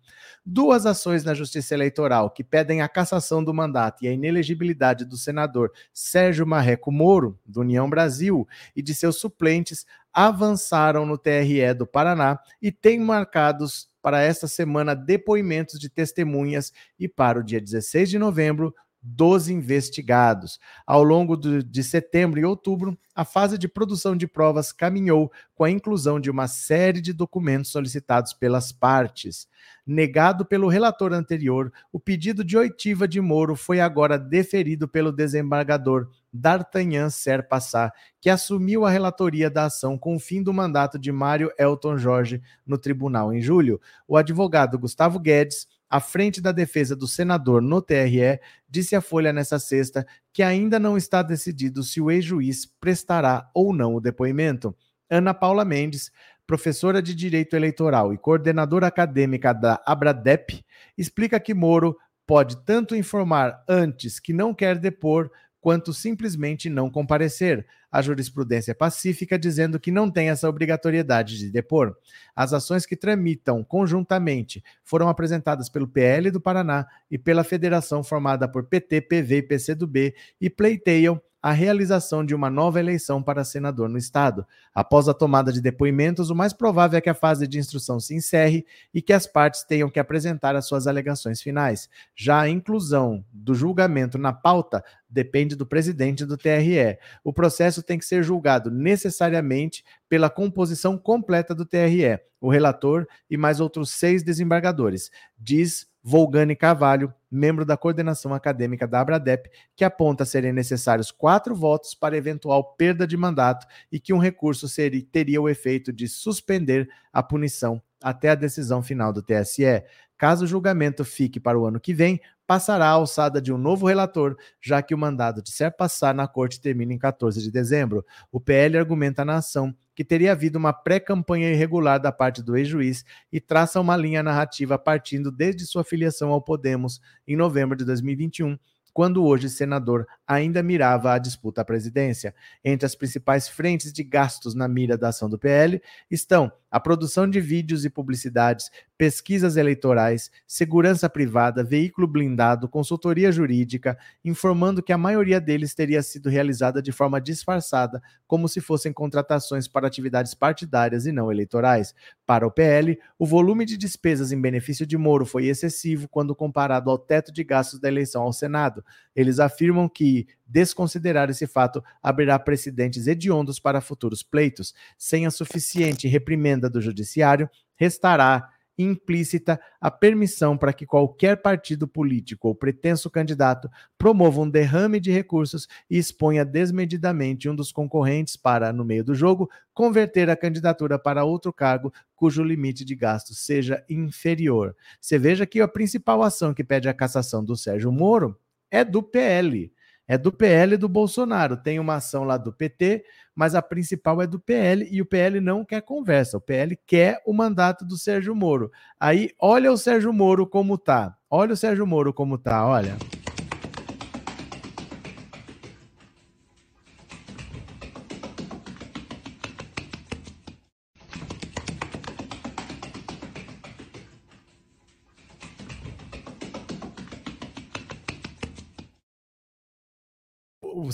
duas ações na Justiça Eleitoral que pedem a cassação do mandato e a inelegibilidade do senador Sérgio Marreco Moro, do União Brasil, e de seus suplentes avançaram no TRE do Paraná e têm marcados para esta semana depoimentos de testemunhas e para o dia 16 de novembro dos investigados. Ao longo de setembro e outubro, a fase de produção de provas caminhou com a inclusão de uma série de documentos solicitados pelas partes. Negado pelo relator anterior, o pedido de oitiva de Moro foi agora deferido pelo desembargador D'Artagnan Serpassá, que assumiu a relatoria da ação com o fim do mandato de Mário Elton Jorge no tribunal em julho. O advogado Gustavo Guedes à frente da defesa do senador no TRE, disse à Folha nessa sexta que ainda não está decidido se o ex-juiz prestará ou não o depoimento. Ana Paula Mendes, professora de Direito Eleitoral e coordenadora acadêmica da Abradep, explica que Moro pode tanto informar antes que não quer depor, quanto simplesmente não comparecer. A jurisprudência é pacífica dizendo que não tem essa obrigatoriedade de depor. As ações que tramitam conjuntamente foram apresentadas pelo PL do Paraná e pela federação formada por PT, PV e PCdoB e pleiteiam a realização de uma nova eleição para senador no estado. Após a tomada de depoimentos, o mais provável é que a fase de instrução se encerre e que as partes tenham que apresentar as suas alegações finais. Já a inclusão do julgamento na pauta depende do presidente do TRE. O processo tem que ser julgado necessariamente pela composição completa do TRE, o relator e mais outros seis desembargadores, diz Volgane Carvalho, membro da coordenação acadêmica da Abradep, que aponta serem necessários quatro votos para eventual perda de mandato e que um recurso seria, teria o efeito de suspender a punição até a decisão final do TSE. Caso o julgamento fique para o ano que vem, passará a alçada de um novo relator, já que o mandado de ser passar na corte termina em 14 de dezembro. O PL argumenta na ação que teria havido uma pré-campanha irregular da parte do ex-juiz e traça uma linha narrativa partindo desde sua filiação ao Podemos em novembro de 2021 quando hoje senador ainda mirava a disputa à presidência. Entre as principais frentes de gastos na mira da ação do PL estão a produção de vídeos e publicidades, pesquisas eleitorais, segurança privada, veículo blindado, consultoria jurídica, informando que a maioria deles teria sido realizada de forma disfarçada, como se fossem contratações para atividades partidárias e não eleitorais. Para o PL, o volume de despesas em benefício de Moro foi excessivo quando comparado ao teto de gastos da eleição ao Senado. Eles afirmam que desconsiderar esse fato abrirá precedentes hediondos para futuros pleitos. Sem a suficiente reprimenda do Judiciário, restará implícita a permissão para que qualquer partido político ou pretenso candidato promova um derrame de recursos e exponha desmedidamente um dos concorrentes para, no meio do jogo, converter a candidatura para outro cargo cujo limite de gastos seja inferior. Você veja que a principal ação que pede a cassação do Sérgio Moro é do PL é do PL e do Bolsonaro. Tem uma ação lá do PT, mas a principal é do PL e o PL não quer conversa. O PL quer o mandato do Sérgio Moro. Aí, olha o Sérgio Moro como tá. Olha o Sérgio Moro como tá, olha.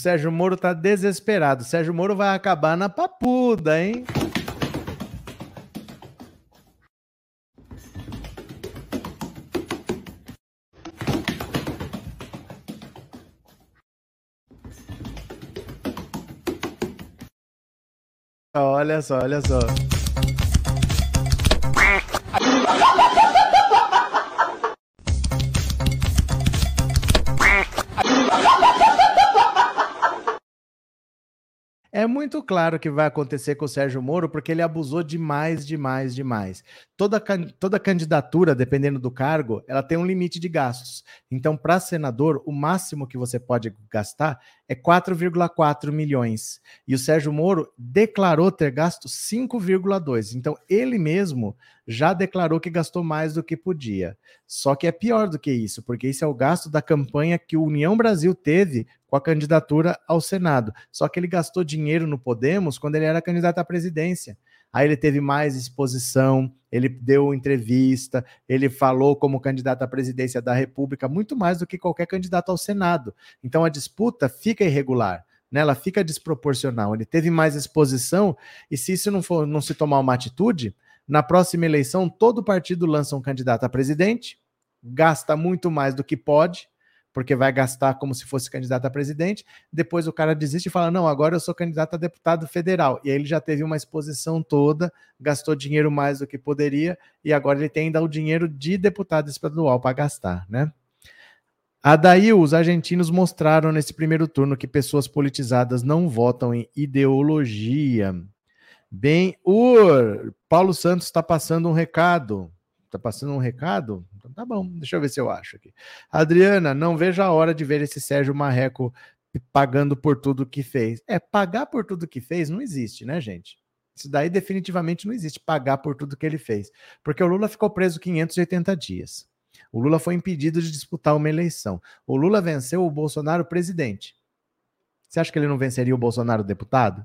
Sérgio Moro tá desesperado. Sérgio Moro vai acabar na papuda, hein? Olha só, olha só. É muito claro que vai acontecer com o Sérgio Moro, porque ele abusou demais, demais, demais. Toda, toda candidatura, dependendo do cargo, ela tem um limite de gastos. Então, para senador, o máximo que você pode gastar é 4,4 milhões. E o Sérgio Moro declarou ter gasto 5,2. Então, ele mesmo já declarou que gastou mais do que podia. Só que é pior do que isso, porque esse é o gasto da campanha que o União Brasil teve com a candidatura ao Senado. Só que ele gastou dinheiro no Podemos quando ele era candidato à presidência. Aí ele teve mais exposição, ele deu entrevista, ele falou como candidato à presidência da República, muito mais do que qualquer candidato ao Senado. Então a disputa fica irregular. Né, ela fica desproporcional. Ele teve mais exposição, e se isso não for não se tomar uma atitude, na próxima eleição, todo partido lança um candidato a presidente, gasta muito mais do que pode, porque vai gastar como se fosse candidato a presidente. Depois o cara desiste e fala: Não, agora eu sou candidato a deputado federal. E aí ele já teve uma exposição toda, gastou dinheiro mais do que poderia, e agora ele tem ainda o dinheiro de deputado estadual para gastar, né? A daí, os argentinos mostraram nesse primeiro turno que pessoas politizadas não votam em ideologia. Bem, o Paulo Santos está passando um recado. Está passando um recado? Então tá bom, deixa eu ver se eu acho aqui. Adriana, não vejo a hora de ver esse Sérgio Marreco pagando por tudo que fez. É, pagar por tudo que fez não existe, né, gente? Isso daí definitivamente não existe, pagar por tudo que ele fez. Porque o Lula ficou preso 580 dias. O Lula foi impedido de disputar uma eleição. O Lula venceu o Bolsonaro presidente. Você acha que ele não venceria o Bolsonaro deputado?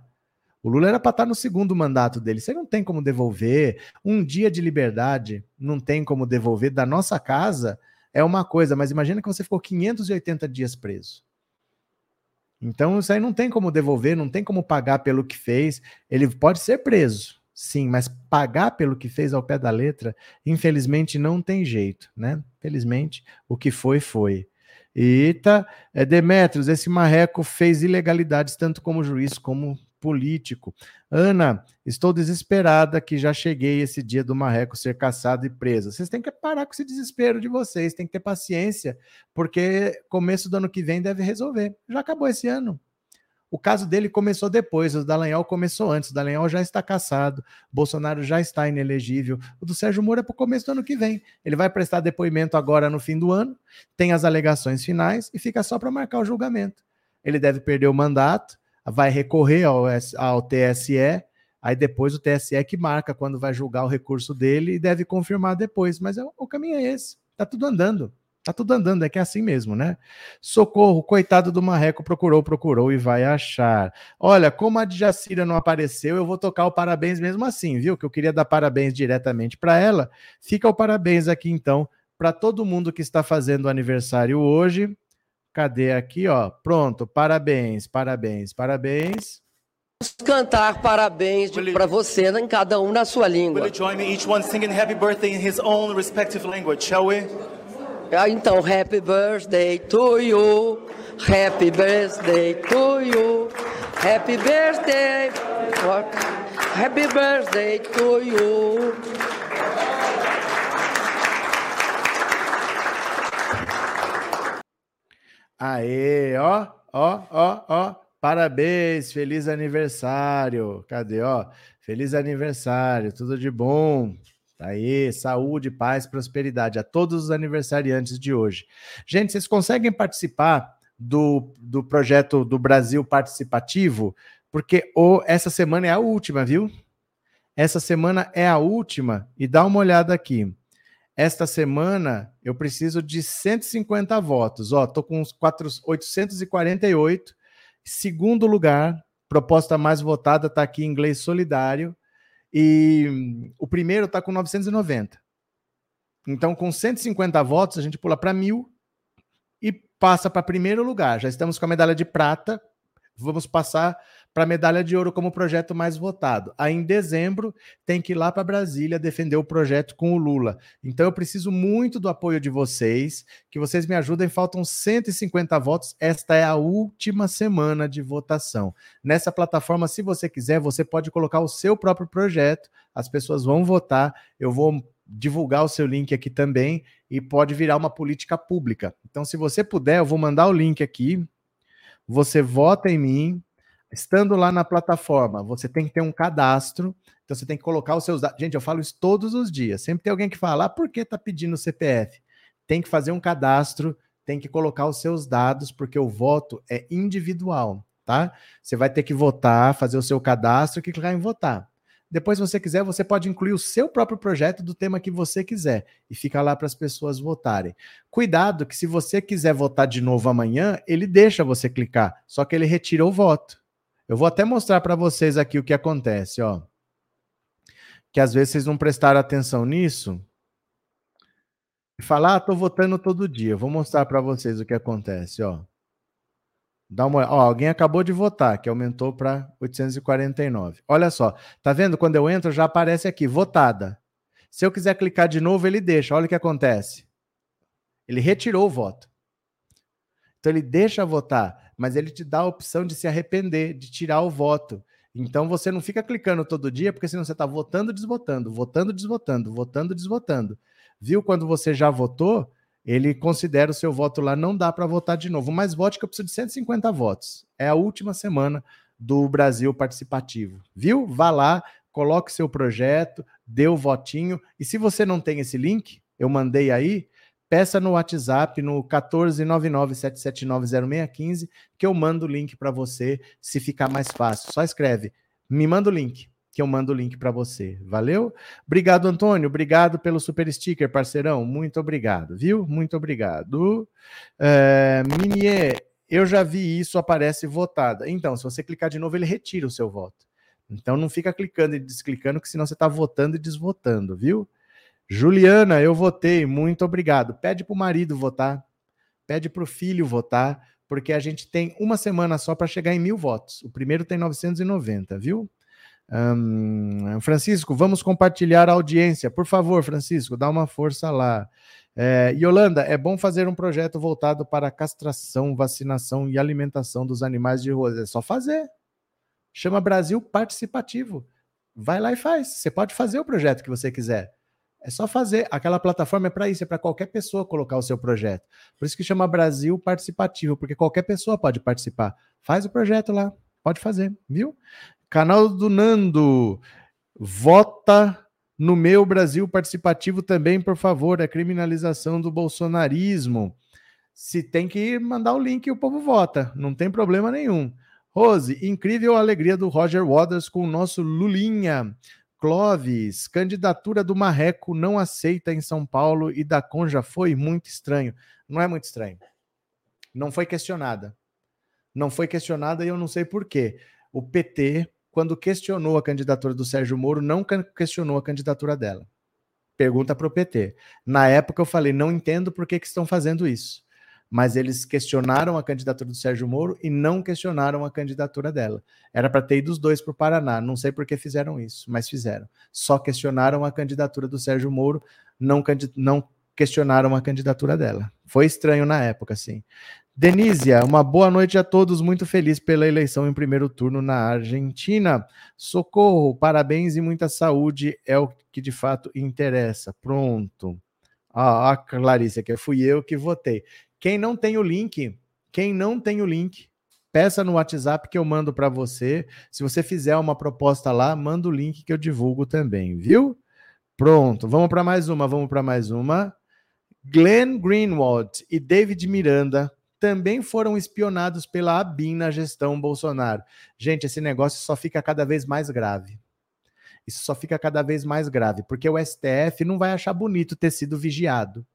O Lula era para estar no segundo mandato dele. Você não tem como devolver. Um dia de liberdade não tem como devolver. Da nossa casa é uma coisa, mas imagina que você ficou 580 dias preso. Então isso aí não tem como devolver, não tem como pagar pelo que fez. Ele pode ser preso, sim, mas pagar pelo que fez ao pé da letra, infelizmente não tem jeito, né? Felizmente o que foi foi. Eita, é Demetrios, esse marreco fez ilegalidades tanto como juiz como político. Ana, estou desesperada que já cheguei esse dia do marreco ser caçado e preso. Vocês têm que parar com esse desespero de vocês, tem que ter paciência, porque começo do ano que vem deve resolver. Já acabou esse ano. O caso dele começou depois, o Dallagnol começou antes. O Dallagnol já está caçado, Bolsonaro já está inelegível. O do Sérgio Moro é para o começo do ano que vem. Ele vai prestar depoimento agora no fim do ano, tem as alegações finais e fica só para marcar o julgamento. Ele deve perder o mandato, vai recorrer ao, ao TSE, aí depois o TSE é que marca quando vai julgar o recurso dele e deve confirmar depois. Mas é, o caminho é esse, tá tudo andando. Tá tudo andando, é que é assim mesmo, né? Socorro, coitado do Marreco, procurou, procurou e vai achar. Olha, como a Jacira não apareceu, eu vou tocar o parabéns mesmo assim, viu? Que eu queria dar parabéns diretamente para ela. Fica o parabéns aqui então para todo mundo que está fazendo aniversário hoje. Cadê aqui, ó? Pronto, parabéns, parabéns, parabéns. Vamos cantar parabéns para você, em cada um na sua língua. Will you join me each one singing happy birthday in his own respective language, shall we? Ah, então, happy birthday to you. Happy birthday to you. Happy birthday. Happy birthday to you. Aê, ó, ó, ó, ó. Parabéns, feliz aniversário. Cadê, ó? Feliz aniversário, tudo de bom. Aí, saúde, paz, prosperidade a todos os aniversariantes de hoje. Gente, vocês conseguem participar do, do projeto do Brasil Participativo? Porque oh, essa semana é a última, viu? Essa semana é a última. E dá uma olhada aqui. Esta semana eu preciso de 150 votos. Ó, tô com uns 4, 848. Segundo lugar, proposta mais votada está aqui em inglês solidário. E o primeiro está com 990. Então, com 150 votos, a gente pula para mil e passa para primeiro lugar. Já estamos com a medalha de prata. Vamos passar para a medalha de ouro como projeto mais votado. Aí em dezembro tem que ir lá para Brasília defender o projeto com o Lula. Então eu preciso muito do apoio de vocês, que vocês me ajudem. Faltam 150 votos. Esta é a última semana de votação. Nessa plataforma, se você quiser, você pode colocar o seu próprio projeto. As pessoas vão votar. Eu vou divulgar o seu link aqui também e pode virar uma política pública. Então, se você puder, eu vou mandar o link aqui. Você vota em mim, Estando lá na plataforma, você tem que ter um cadastro, então você tem que colocar os seus dados. Gente, eu falo isso todos os dias. Sempre tem alguém que fala, ah, por que está pedindo o CPF? Tem que fazer um cadastro, tem que colocar os seus dados, porque o voto é individual, tá? Você vai ter que votar, fazer o seu cadastro e clicar em votar. Depois, se você quiser, você pode incluir o seu próprio projeto do tema que você quiser e fica lá para as pessoas votarem. Cuidado que se você quiser votar de novo amanhã, ele deixa você clicar, só que ele retira o voto. Eu vou até mostrar para vocês aqui o que acontece, ó. Que às vezes vocês não prestaram atenção nisso. E falar, ah, tô votando todo dia. Vou mostrar para vocês o que acontece, ó. Dá uma Ó, alguém acabou de votar, que aumentou para 849. Olha só, tá vendo? Quando eu entro, já aparece aqui, votada. Se eu quiser clicar de novo, ele deixa. Olha o que acontece. Ele retirou o voto. Então ele deixa votar, mas ele te dá a opção de se arrepender, de tirar o voto. Então você não fica clicando todo dia, porque senão você está votando, desvotando, votando, desvotando, votando, desvotando. Viu quando você já votou? ele considera o seu voto lá, não dá para votar de novo. Mas vote que eu preciso de 150 votos. É a última semana do Brasil participativo. Viu? Vá lá, coloque seu projeto, dê o votinho. E se você não tem esse link, eu mandei aí, peça no WhatsApp no 14997790615 que eu mando o link para você, se ficar mais fácil. Só escreve, me manda o link que eu mando o link para você. Valeu? Obrigado, Antônio. Obrigado pelo super sticker, parceirão. Muito obrigado, viu? Muito obrigado. É, Minier, eu já vi isso, aparece votada. Então, se você clicar de novo, ele retira o seu voto. Então, não fica clicando e desclicando, que senão você está votando e desvotando, viu? Juliana, eu votei. Muito obrigado. Pede para o marido votar. Pede para o filho votar, porque a gente tem uma semana só para chegar em mil votos. O primeiro tem 990, viu? Um, Francisco, vamos compartilhar a audiência. Por favor, Francisco, dá uma força lá. É, Yolanda, é bom fazer um projeto voltado para castração, vacinação e alimentação dos animais de rua. É só fazer. Chama Brasil Participativo. Vai lá e faz. Você pode fazer o projeto que você quiser. É só fazer. Aquela plataforma é para isso, é para qualquer pessoa colocar o seu projeto. Por isso que chama Brasil Participativo, porque qualquer pessoa pode participar. Faz o projeto lá, pode fazer, viu? Canal do Nando. Vota no meu Brasil participativo também, por favor. A criminalização do bolsonarismo. Se tem que mandar o link, o povo vota. Não tem problema nenhum. Rose, incrível a alegria do Roger Waters com o nosso Lulinha. Clóvis, candidatura do Marreco não aceita em São Paulo e da Conja foi muito estranho. Não é muito estranho. Não foi questionada. Não foi questionada e eu não sei por quê. O PT quando questionou a candidatura do Sérgio Moro, não questionou a candidatura dela. Pergunta para o PT. Na época eu falei, não entendo por que, que estão fazendo isso. Mas eles questionaram a candidatura do Sérgio Moro e não questionaram a candidatura dela. Era para ter ido os dois para o Paraná. Não sei por que fizeram isso, mas fizeram. Só questionaram a candidatura do Sérgio Moro, não, não questionaram a candidatura dela. Foi estranho na época, sim. Denísia, uma boa noite a todos. Muito feliz pela eleição em primeiro turno na Argentina. Socorro, parabéns e muita saúde é o que de fato interessa. Pronto. Ah, a Clarice, que fui eu que votei. Quem não tem o link, quem não tem o link, peça no WhatsApp que eu mando para você. Se você fizer uma proposta lá, manda o link que eu divulgo também, viu? Pronto, vamos para mais uma, vamos para mais uma. Glenn Greenwald e David Miranda também foram espionados pela ABIN na gestão Bolsonaro. Gente, esse negócio só fica cada vez mais grave. Isso só fica cada vez mais grave, porque o STF não vai achar bonito ter sido vigiado,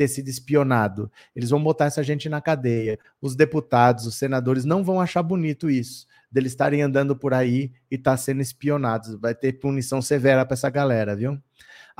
ter sido espionado. Eles vão botar essa gente na cadeia. Os deputados, os senadores não vão achar bonito isso, deles estarem andando por aí e estar tá sendo espionados. Vai ter punição severa para essa galera, viu?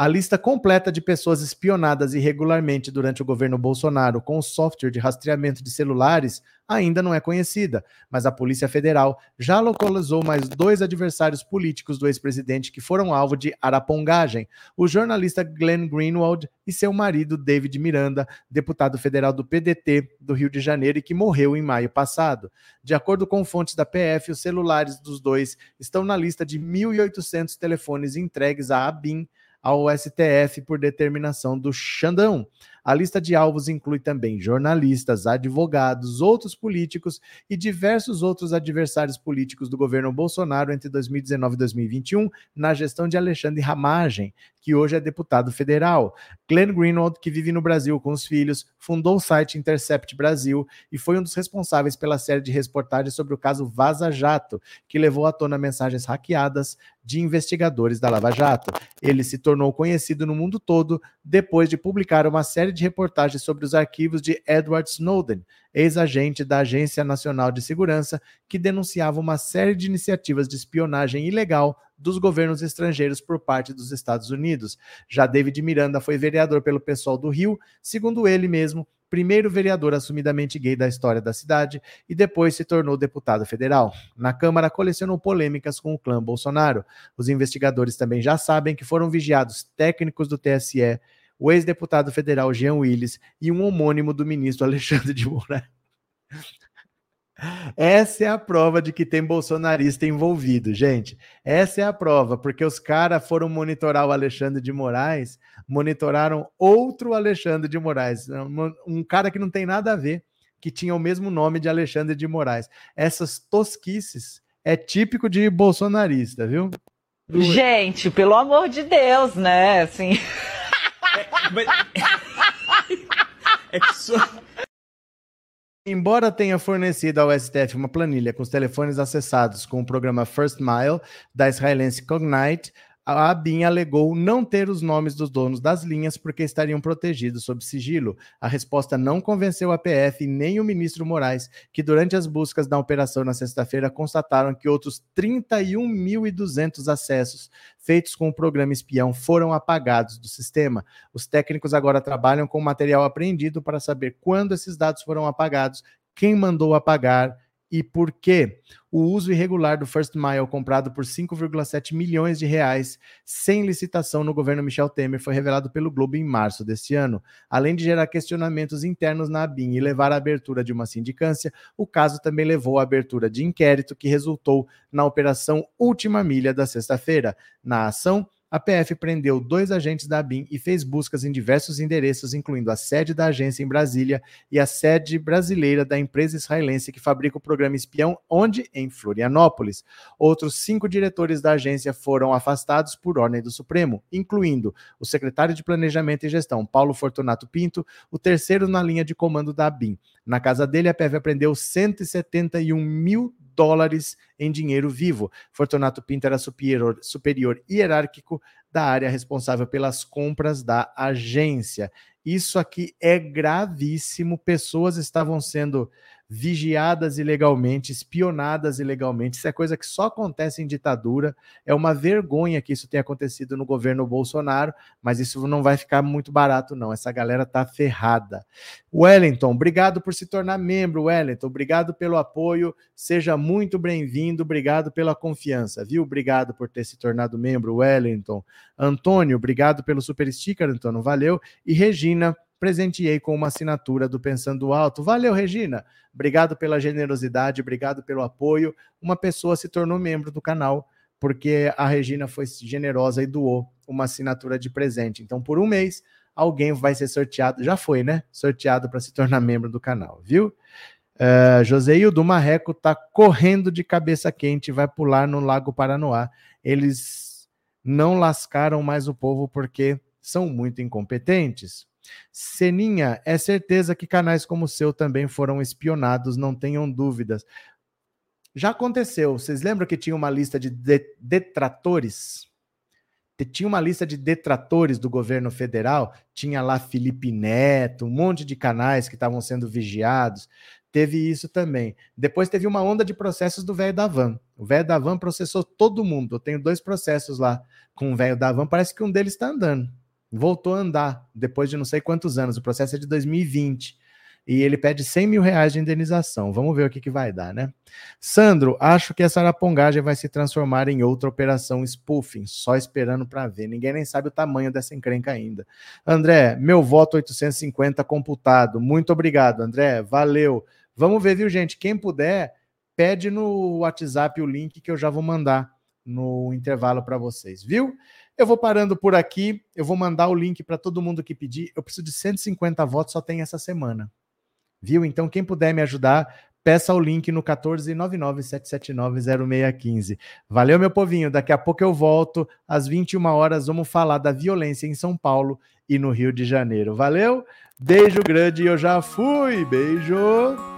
A lista completa de pessoas espionadas irregularmente durante o governo Bolsonaro com o software de rastreamento de celulares ainda não é conhecida, mas a Polícia Federal já localizou mais dois adversários políticos do ex-presidente que foram alvo de arapongagem: o jornalista Glenn Greenwald e seu marido David Miranda, deputado federal do PDT do Rio de Janeiro e que morreu em maio passado. De acordo com fontes da PF, os celulares dos dois estão na lista de 1.800 telefones entregues à ABIN ao STF por determinação do Xandão. A lista de alvos inclui também jornalistas, advogados, outros políticos e diversos outros adversários políticos do governo Bolsonaro entre 2019 e 2021, na gestão de Alexandre Ramagem, que hoje é deputado federal. Glenn Greenwald, que vive no Brasil com os filhos, fundou o site Intercept Brasil e foi um dos responsáveis pela série de reportagens sobre o caso Vaza Jato, que levou à tona mensagens hackeadas de investigadores da Lava Jato. Ele se tornou conhecido no mundo todo depois de publicar uma série de reportagens sobre os arquivos de Edward Snowden, ex-agente da Agência Nacional de Segurança, que denunciava uma série de iniciativas de espionagem ilegal dos governos estrangeiros por parte dos Estados Unidos. Já David Miranda foi vereador pelo pessoal do Rio, segundo ele mesmo, primeiro vereador assumidamente gay da história da cidade e depois se tornou deputado federal. Na Câmara, colecionou polêmicas com o clã Bolsonaro. Os investigadores também já sabem que foram vigiados técnicos do TSE, o ex-deputado federal Jean Willis e um homônimo do ministro Alexandre de Moraes. Essa é a prova de que tem bolsonarista envolvido, gente. Essa é a prova, porque os caras foram monitorar o Alexandre de Moraes, monitoraram outro Alexandre de Moraes, um cara que não tem nada a ver, que tinha o mesmo nome de Alexandre de Moraes. Essas tosquices é típico de bolsonarista, viu? Gente, pelo amor de Deus, né? Assim. É, que. Embora tenha fornecido ao STF uma planilha com os telefones acessados com o programa First Mile da israelense Cognite, a ABIN alegou não ter os nomes dos donos das linhas porque estariam protegidos sob sigilo. A resposta não convenceu a PF nem o ministro Moraes, que durante as buscas da operação na sexta-feira constataram que outros 31.200 acessos feitos com o programa espião foram apagados do sistema. Os técnicos agora trabalham com o material apreendido para saber quando esses dados foram apagados, quem mandou apagar e por quê? O uso irregular do First Mile, comprado por 5,7 milhões de reais, sem licitação no governo Michel Temer, foi revelado pelo Globo em março deste ano. Além de gerar questionamentos internos na ABIN e levar à abertura de uma sindicância, o caso também levou à abertura de inquérito que resultou na Operação Última Milha da sexta-feira. Na ação, a PF prendeu dois agentes da ABIN e fez buscas em diversos endereços, incluindo a sede da agência em Brasília e a sede brasileira da empresa israelense que fabrica o programa espião, onde? Em Florianópolis. Outros cinco diretores da agência foram afastados por ordem do Supremo, incluindo o secretário de Planejamento e Gestão, Paulo Fortunato Pinto, o terceiro na linha de comando da ABIN. Na casa dele, a PF apreendeu 171 mil dólares em dinheiro vivo. Fortunato Pinto era superior, superior hierárquico da área responsável pelas compras da agência. Isso aqui é gravíssimo. Pessoas estavam sendo vigiadas ilegalmente, espionadas ilegalmente. Isso é coisa que só acontece em ditadura. É uma vergonha que isso tenha acontecido no governo Bolsonaro, mas isso não vai ficar muito barato, não. Essa galera tá ferrada. Wellington, obrigado por se tornar membro, Wellington. Obrigado pelo apoio. Seja muito bem-vindo. Obrigado pela confiança, viu? Obrigado por ter se tornado membro, Wellington. Antônio, obrigado pelo super sticker, Antônio. Valeu. E Regina, presenteei com uma assinatura do Pensando Alto. Valeu, Regina. Obrigado pela generosidade, obrigado pelo apoio. Uma pessoa se tornou membro do canal porque a Regina foi generosa e doou uma assinatura de presente. Então, por um mês, alguém vai ser sorteado, já foi, né? Sorteado para se tornar membro do canal, viu? Uh, Joseildo Marreco tá correndo de cabeça quente, vai pular no Lago Paranoá. Eles não lascaram mais o povo porque são muito incompetentes. Seninha, é certeza que canais como o seu também foram espionados, não tenham dúvidas. Já aconteceu. Vocês lembram que tinha uma lista de detratores? Tinha uma lista de detratores do governo federal, tinha lá Felipe Neto, um monte de canais que estavam sendo vigiados. Teve isso também. Depois teve uma onda de processos do velho da Van. O velho da Van processou todo mundo. Eu tenho dois processos lá com o velho da Van, parece que um deles está andando voltou a andar depois de não sei quantos anos. O processo é de 2020 e ele pede 100 mil reais de indenização. Vamos ver o que, que vai dar, né? Sandro, acho que essa arapongagem vai se transformar em outra operação spoofing, só esperando para ver. Ninguém nem sabe o tamanho dessa encrenca ainda. André, meu voto 850 computado. Muito obrigado, André. Valeu. Vamos ver, viu, gente? Quem puder, pede no WhatsApp o link que eu já vou mandar no intervalo para vocês, viu? Eu vou parando por aqui. Eu vou mandar o link para todo mundo que pedir. Eu preciso de 150 votos, só tem essa semana. Viu? Então, quem puder me ajudar, peça o link no 14997790615. Valeu, meu povinho. Daqui a pouco eu volto às 21 horas. Vamos falar da violência em São Paulo e no Rio de Janeiro. Valeu? Beijo grande eu já fui. Beijo.